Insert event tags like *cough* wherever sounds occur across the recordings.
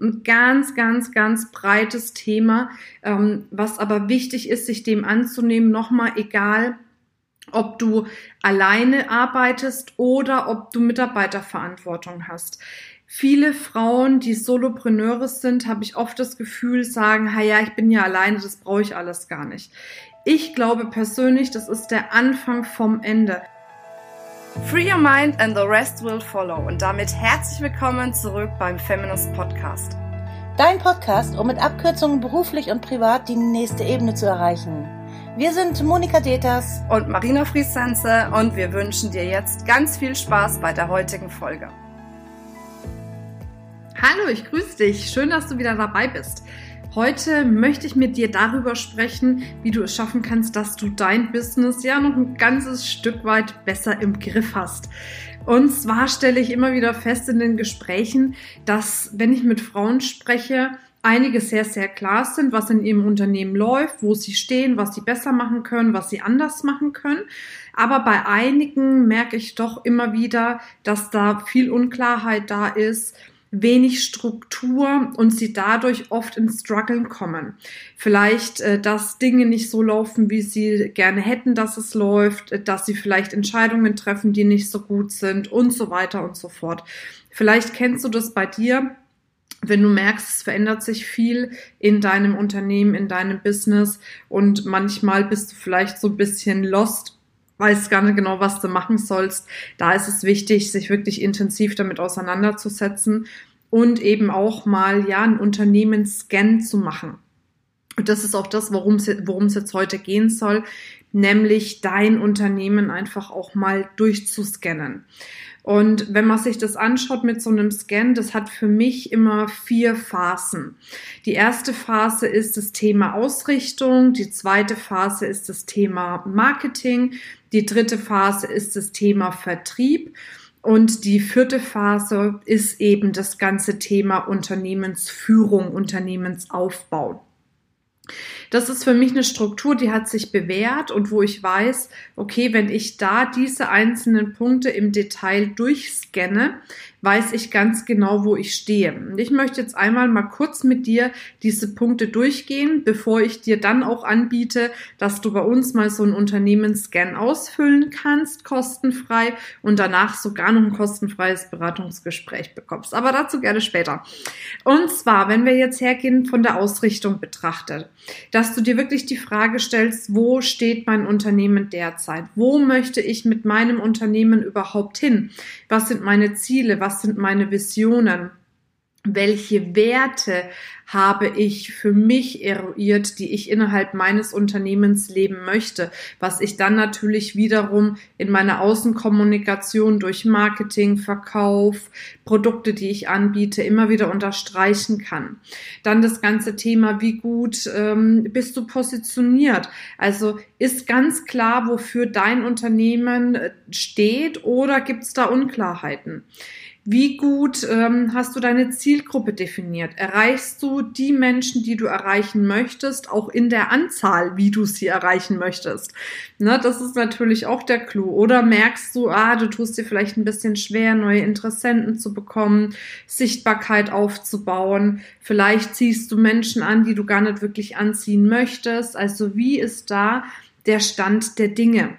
ein ganz, ganz, ganz breites Thema, ähm, was aber wichtig ist, sich dem anzunehmen, nochmal egal, ob du alleine arbeitest oder ob du Mitarbeiterverantwortung hast. Viele Frauen, die Solopreneure sind, habe ich oft das Gefühl, sagen, ha ja, ich bin ja alleine, das brauche ich alles gar nicht. Ich glaube persönlich, das ist der Anfang vom Ende. Free your mind and the rest will follow. Und damit herzlich willkommen zurück beim Feminist Podcast. Dein Podcast, um mit Abkürzungen beruflich und privat die nächste Ebene zu erreichen. Wir sind Monika Deters und Marina Friesense und wir wünschen dir jetzt ganz viel Spaß bei der heutigen Folge. Hallo, ich grüße dich. Schön, dass du wieder dabei bist. Heute möchte ich mit dir darüber sprechen, wie du es schaffen kannst, dass du dein Business ja noch ein ganzes Stück weit besser im Griff hast. Und zwar stelle ich immer wieder fest in den Gesprächen, dass wenn ich mit Frauen spreche, einige sehr, sehr klar sind, was in ihrem Unternehmen läuft, wo sie stehen, was sie besser machen können, was sie anders machen können. Aber bei einigen merke ich doch immer wieder, dass da viel Unklarheit da ist, wenig Struktur und sie dadurch oft ins Struggeln kommen. Vielleicht, äh, dass Dinge nicht so laufen, wie sie gerne hätten, dass es läuft, äh, dass sie vielleicht Entscheidungen treffen, die nicht so gut sind und so weiter und so fort. Vielleicht kennst du das bei dir wenn du merkst, es verändert sich viel in deinem Unternehmen, in deinem Business und manchmal bist du vielleicht so ein bisschen lost, weißt gar nicht genau, was du machen sollst, da ist es wichtig, sich wirklich intensiv damit auseinanderzusetzen und eben auch mal ja einen Unternehmensscan zu machen. Und das ist auch das, worum es jetzt heute gehen soll, nämlich dein Unternehmen einfach auch mal durchzuscannen. Und wenn man sich das anschaut mit so einem Scan, das hat für mich immer vier Phasen. Die erste Phase ist das Thema Ausrichtung, die zweite Phase ist das Thema Marketing, die dritte Phase ist das Thema Vertrieb und die vierte Phase ist eben das ganze Thema Unternehmensführung, Unternehmensaufbau. Das ist für mich eine Struktur, die hat sich bewährt und wo ich weiß, okay, wenn ich da diese einzelnen Punkte im Detail durchscanne, weiß ich ganz genau, wo ich stehe. Und ich möchte jetzt einmal mal kurz mit dir diese Punkte durchgehen, bevor ich dir dann auch anbiete, dass du bei uns mal so einen Unternehmensscan ausfüllen kannst, kostenfrei und danach sogar noch ein kostenfreies Beratungsgespräch bekommst. Aber dazu gerne später. Und zwar, wenn wir jetzt hergehen von der Ausrichtung betrachtet, dass du dir wirklich die Frage stellst, wo steht mein Unternehmen derzeit? Wo möchte ich mit meinem Unternehmen überhaupt hin? Was sind meine Ziele? Was was sind meine Visionen, welche Werte habe ich für mich eruiert, die ich innerhalb meines Unternehmens leben möchte, was ich dann natürlich wiederum in meiner Außenkommunikation durch Marketing, Verkauf, Produkte, die ich anbiete, immer wieder unterstreichen kann. Dann das ganze Thema, wie gut ähm, bist du positioniert? Also ist ganz klar, wofür dein Unternehmen äh, steht oder gibt es da Unklarheiten? Wie gut ähm, hast du deine Zielgruppe definiert? Erreichst du die Menschen, die du erreichen möchtest, auch in der Anzahl, wie du sie erreichen möchtest? Ne, das ist natürlich auch der Clou. Oder merkst du, ah, du tust dir vielleicht ein bisschen schwer, neue Interessenten zu bekommen, Sichtbarkeit aufzubauen. Vielleicht ziehst du Menschen an, die du gar nicht wirklich anziehen möchtest. Also wie ist da der Stand der Dinge?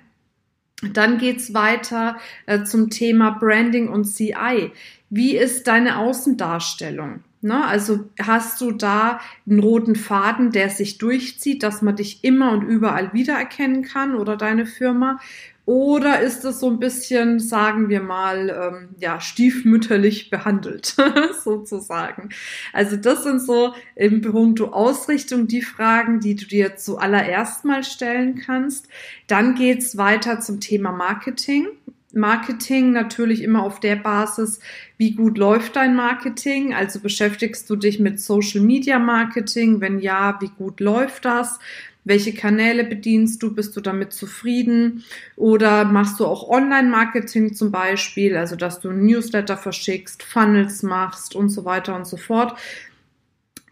Dann geht's weiter äh, zum Thema Branding und CI. Wie ist deine Außendarstellung? Ne? Also hast du da einen roten Faden, der sich durchzieht, dass man dich immer und überall wiedererkennen kann oder deine Firma? Oder ist es so ein bisschen, sagen wir mal, ähm, ja, stiefmütterlich behandelt, *laughs* sozusagen? Also das sind so im Punkt Ausrichtung die Fragen, die du dir zuallererst mal stellen kannst. Dann geht's weiter zum Thema Marketing. Marketing natürlich immer auf der Basis, wie gut läuft dein Marketing? Also beschäftigst du dich mit Social Media Marketing? Wenn ja, wie gut läuft das? Welche Kanäle bedienst du? Bist du damit zufrieden? Oder machst du auch Online-Marketing zum Beispiel, also dass du Newsletter verschickst, Funnels machst und so weiter und so fort.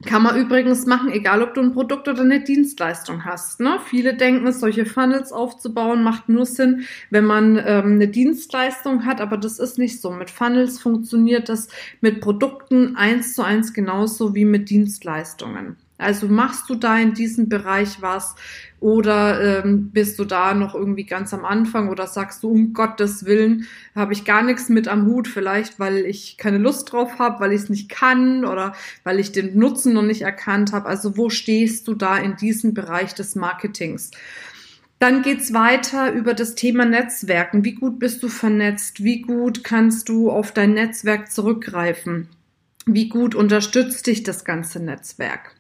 Kann man übrigens machen, egal ob du ein Produkt oder eine Dienstleistung hast. Ne? Viele denken, solche Funnels aufzubauen macht nur Sinn, wenn man ähm, eine Dienstleistung hat, aber das ist nicht so. Mit Funnels funktioniert das mit Produkten eins zu eins genauso wie mit Dienstleistungen. Also machst du da in diesem Bereich was oder ähm, bist du da noch irgendwie ganz am Anfang oder sagst du, um Gottes Willen, habe ich gar nichts mit am Hut, vielleicht weil ich keine Lust drauf habe, weil ich es nicht kann oder weil ich den Nutzen noch nicht erkannt habe. Also wo stehst du da in diesem Bereich des Marketings? Dann geht's weiter über das Thema Netzwerken. Wie gut bist du vernetzt? Wie gut kannst du auf dein Netzwerk zurückgreifen? Wie gut unterstützt dich das ganze Netzwerk?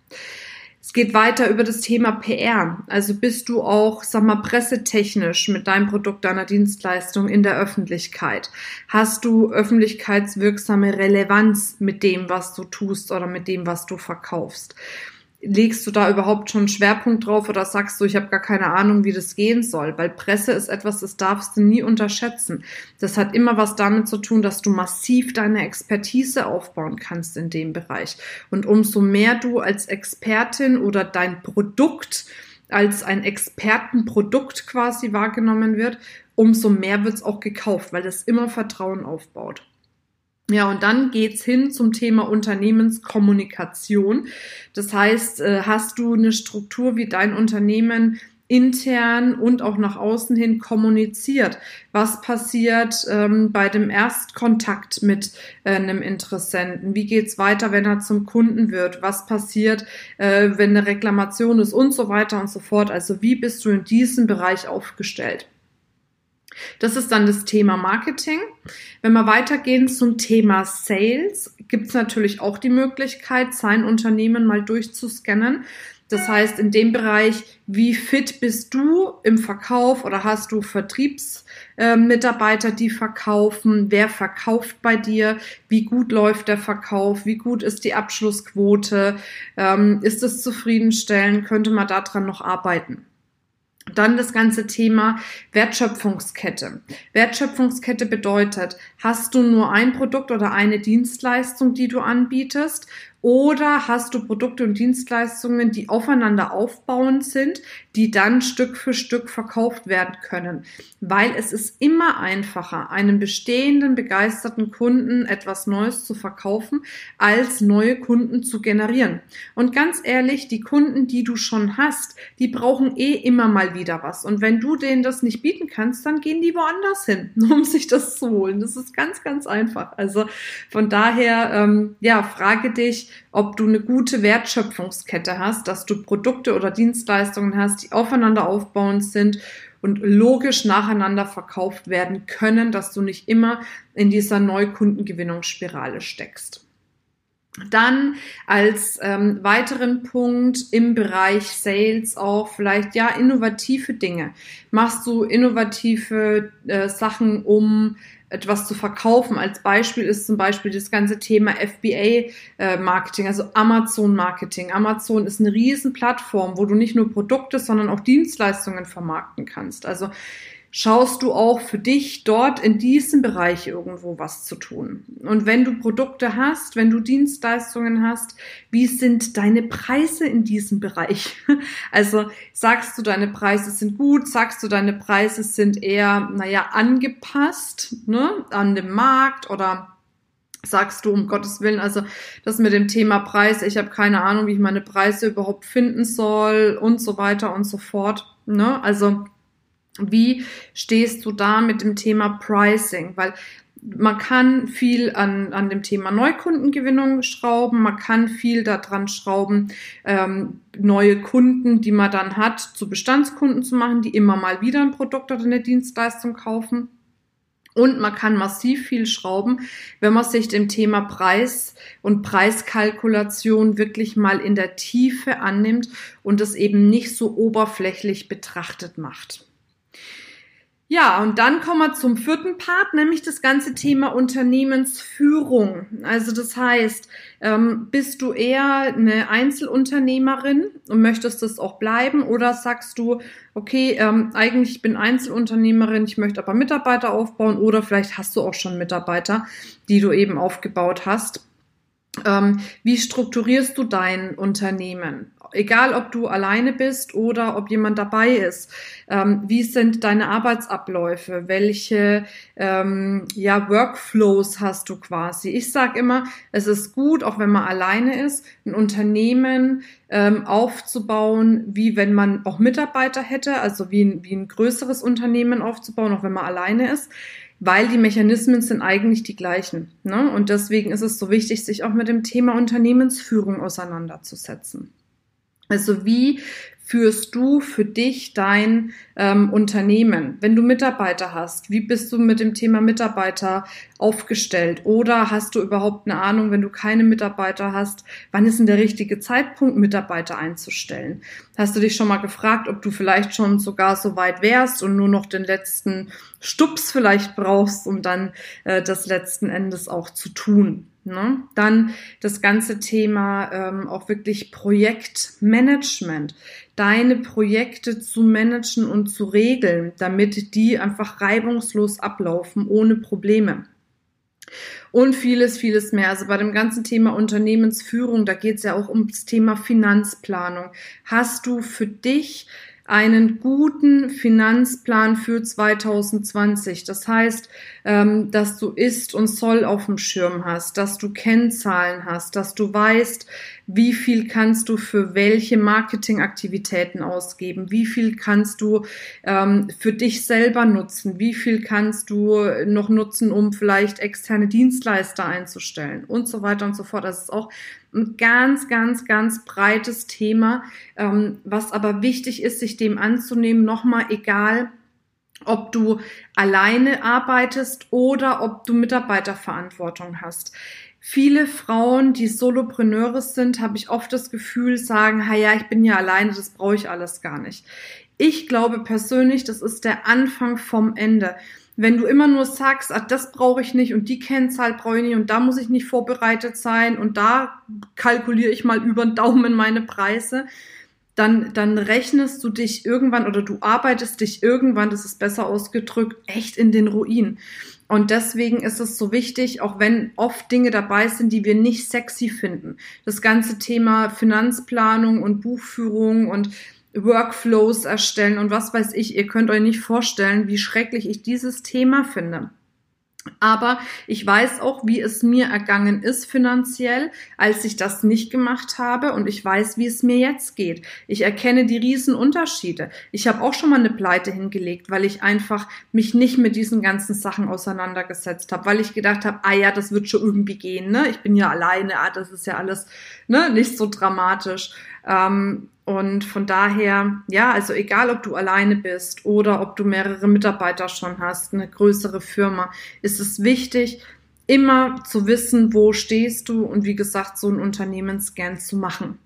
Es geht weiter über das Thema PR. Also bist du auch, sag mal, pressetechnisch mit deinem Produkt, deiner Dienstleistung in der Öffentlichkeit? Hast du öffentlichkeitswirksame Relevanz mit dem, was du tust oder mit dem, was du verkaufst? Legst du da überhaupt schon einen Schwerpunkt drauf oder sagst du, ich habe gar keine Ahnung, wie das gehen soll? Weil Presse ist etwas, das darfst du nie unterschätzen. Das hat immer was damit zu tun, dass du massiv deine Expertise aufbauen kannst in dem Bereich. Und umso mehr du als Expertin oder dein Produkt als ein Expertenprodukt quasi wahrgenommen wird, umso mehr wird es auch gekauft, weil das immer Vertrauen aufbaut. Ja, und dann geht's hin zum Thema Unternehmenskommunikation. Das heißt, äh, hast du eine Struktur, wie dein Unternehmen intern und auch nach außen hin kommuniziert. Was passiert ähm, bei dem Erstkontakt mit äh, einem Interessenten? Wie geht's weiter, wenn er zum Kunden wird? Was passiert, äh, wenn eine Reklamation ist und so weiter und so fort? Also wie bist du in diesem Bereich aufgestellt? Das ist dann das Thema Marketing. Wenn wir weitergehen zum Thema Sales, gibt es natürlich auch die Möglichkeit, sein Unternehmen mal durchzuscannen. Das heißt, in dem Bereich, wie fit bist du im Verkauf oder hast du Vertriebsmitarbeiter, äh, die verkaufen? Wer verkauft bei dir? Wie gut läuft der Verkauf? Wie gut ist die Abschlussquote? Ähm, ist es zufriedenstellend? Könnte man daran noch arbeiten? Dann das ganze Thema Wertschöpfungskette. Wertschöpfungskette bedeutet, hast du nur ein Produkt oder eine Dienstleistung, die du anbietest oder hast du Produkte und Dienstleistungen, die aufeinander aufbauend sind, die dann Stück für Stück verkauft werden können? Weil es ist immer einfacher, einem bestehenden, begeisterten Kunden etwas Neues zu verkaufen, als neue Kunden zu generieren. Und ganz ehrlich, die Kunden, die du schon hast, die brauchen eh immer mal wieder was. Und wenn du denen das nicht bieten kannst, dann gehen die woanders hin, *laughs* um sich das zu holen. Das ist ganz, ganz einfach. Also von daher, ähm, ja, frage dich, ob du eine gute Wertschöpfungskette hast, dass du Produkte oder Dienstleistungen hast, die aufeinander aufbauend sind und logisch nacheinander verkauft werden können, dass du nicht immer in dieser Neukundengewinnungsspirale steckst. Dann als ähm, weiteren Punkt im Bereich Sales auch vielleicht ja innovative Dinge. Machst du innovative äh, Sachen, um etwas zu verkaufen. Als Beispiel ist zum Beispiel das ganze Thema FBA-Marketing, äh, also Amazon-Marketing. Amazon ist eine riesen Plattform, wo du nicht nur Produkte, sondern auch Dienstleistungen vermarkten kannst. Also schaust du auch für dich dort in diesem Bereich irgendwo was zu tun. Und wenn du Produkte hast, wenn du Dienstleistungen hast, wie sind deine Preise in diesem Bereich? *laughs* Also sagst du, deine Preise sind gut, sagst du, deine Preise sind eher, naja, angepasst ne, an dem Markt oder sagst du um Gottes Willen, also das mit dem Thema Preis, ich habe keine Ahnung, wie ich meine Preise überhaupt finden soll und so weiter und so fort. Ne? Also wie stehst du da mit dem Thema Pricing? Weil man kann viel an, an dem Thema Neukundengewinnung schrauben, man kann viel daran schrauben, ähm, neue Kunden, die man dann hat, zu Bestandskunden zu machen, die immer mal wieder ein Produkt oder eine Dienstleistung kaufen. Und man kann massiv viel schrauben, wenn man sich dem Thema Preis und Preiskalkulation wirklich mal in der Tiefe annimmt und es eben nicht so oberflächlich betrachtet macht. Ja, und dann kommen wir zum vierten Part, nämlich das ganze Thema Unternehmensführung. Also das heißt, ähm, bist du eher eine Einzelunternehmerin und möchtest das auch bleiben oder sagst du, okay, ähm, eigentlich bin Einzelunternehmerin, ich möchte aber Mitarbeiter aufbauen oder vielleicht hast du auch schon Mitarbeiter, die du eben aufgebaut hast Ähm, wie strukturierst du dein Unternehmen? Egal, ob du alleine bist oder ob jemand dabei ist. Ähm, wie sind deine Arbeitsabläufe? Welche ähm, ja, Workflows hast du quasi? Ich sage immer, es ist gut, auch wenn man alleine ist, ein Unternehmen ähm, aufzubauen, wie wenn man auch Mitarbeiter hätte, also wie wie ein größeres Unternehmen aufzubauen, auch wenn man alleine ist weil die Mechanismen sind eigentlich die gleichen. Ne? Und deswegen ist es so wichtig, sich auch mit dem Thema Unternehmensführung auseinanderzusetzen. Also wie führst du für dich dein ähm, Unternehmen? Wenn du Mitarbeiter hast, wie bist du mit dem Thema Mitarbeiter aufgestellt? Oder hast du überhaupt eine Ahnung, wenn du keine Mitarbeiter hast, wann ist denn der richtige Zeitpunkt, Mitarbeiter einzustellen? Hast du dich schon mal gefragt, ob du vielleicht schon sogar so weit wärst und nur noch den letzten Stups vielleicht brauchst, um dann äh, das letzten Endes auch zu tun? Ne? Dann das ganze Thema ähm, auch wirklich Projektmanagement, deine Projekte zu managen und zu regeln, damit die einfach reibungslos ablaufen, ohne Probleme. Und vieles, vieles mehr. Also bei dem ganzen Thema Unternehmensführung, da geht es ja auch ums Thema Finanzplanung. Hast du für dich einen guten Finanzplan für 2020. Das heißt, ähm, dass du Ist und Soll auf dem Schirm hast, dass du Kennzahlen hast, dass du weißt, wie viel kannst du für welche Marketingaktivitäten ausgeben, wie viel kannst du ähm, für dich selber nutzen, wie viel kannst du noch nutzen, um vielleicht externe Dienstleister einzustellen und so weiter und so fort. Das ist auch ein ganz, ganz, ganz breites Thema, ähm, was aber wichtig ist, sich dem anzunehmen, nochmal egal, ob du alleine arbeitest oder ob du Mitarbeiterverantwortung hast. Viele Frauen, die Solopreneure sind, habe ich oft das Gefühl, sagen, ha ja, ich bin ja alleine, das brauche ich alles gar nicht. Ich glaube persönlich, das ist der Anfang vom Ende. Wenn du immer nur sagst, ah, das brauche ich nicht und die Kennzahl brauche ich nicht und da muss ich nicht vorbereitet sein und da kalkuliere ich mal über den Daumen meine Preise, dann, dann rechnest du dich irgendwann oder du arbeitest dich irgendwann, das ist besser ausgedrückt, echt in den Ruin. Und deswegen ist es so wichtig, auch wenn oft Dinge dabei sind, die wir nicht sexy finden. Das ganze Thema Finanzplanung und Buchführung und Workflows erstellen und was weiß ich, ihr könnt euch nicht vorstellen, wie schrecklich ich dieses Thema finde. Aber ich weiß auch, wie es mir ergangen ist finanziell, als ich das nicht gemacht habe und ich weiß, wie es mir jetzt geht. Ich erkenne die riesen Unterschiede. Ich habe auch schon mal eine Pleite hingelegt, weil ich einfach mich nicht mit diesen ganzen Sachen auseinandergesetzt habe, weil ich gedacht habe, ah ja, das wird schon irgendwie gehen, ne? Ich bin ja alleine, ah, das ist ja alles ne, nicht so dramatisch. Ähm, und von daher, ja, also egal, ob du alleine bist oder ob du mehrere Mitarbeiter schon hast, eine größere Firma, ist es wichtig, immer zu wissen, wo stehst du und wie gesagt, so einen Unternehmensscan zu machen.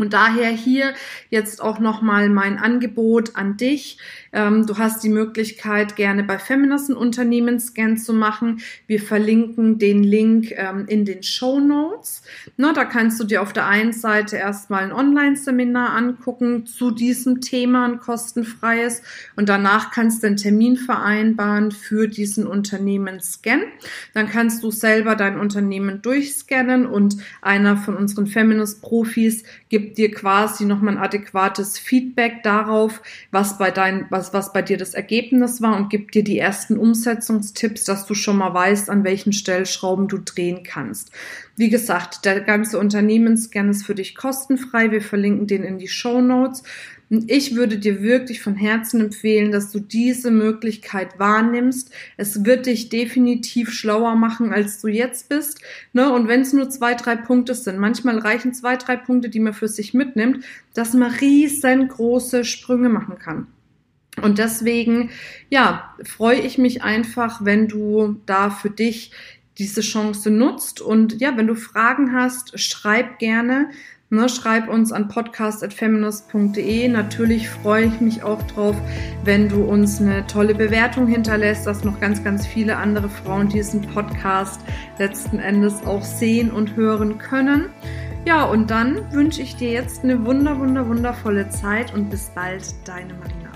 Und daher hier jetzt auch nochmal mein Angebot an dich. Ähm, du hast die Möglichkeit, gerne bei Feminist einen Unternehmensscan zu machen. Wir verlinken den Link ähm, in den Show Notes. Da kannst du dir auf der einen Seite erstmal ein Online-Seminar angucken zu diesem Thema, ein kostenfreies. Und danach kannst du einen Termin vereinbaren für diesen Unternehmensscan. Dann kannst du selber dein Unternehmen durchscannen und einer von unseren Feminist-Profis gibt gibt dir quasi nochmal ein adäquates Feedback darauf, was bei dein, was, was bei dir das Ergebnis war und gibt dir die ersten Umsetzungstipps, dass du schon mal weißt, an welchen Stellschrauben du drehen kannst. Wie gesagt, der ganze Unternehmensscan ist für dich kostenfrei. Wir verlinken den in die Show Notes. Und ich würde dir wirklich von Herzen empfehlen, dass du diese Möglichkeit wahrnimmst. Es wird dich definitiv schlauer machen, als du jetzt bist. Ne? Und wenn es nur zwei, drei Punkte sind, manchmal reichen zwei, drei Punkte, die man für sich mitnimmt, dass man riesengroße Sprünge machen kann. Und deswegen, ja, freue ich mich einfach, wenn du da für dich diese Chance nutzt. Und ja, wenn du Fragen hast, schreib gerne. Ne, schreib uns an podcast.feminist.de. Natürlich freue ich mich auch drauf, wenn du uns eine tolle Bewertung hinterlässt, dass noch ganz, ganz viele andere Frauen diesen Podcast letzten Endes auch sehen und hören können. Ja, und dann wünsche ich dir jetzt eine wunder, wunder, wundervolle Zeit und bis bald, deine Marie.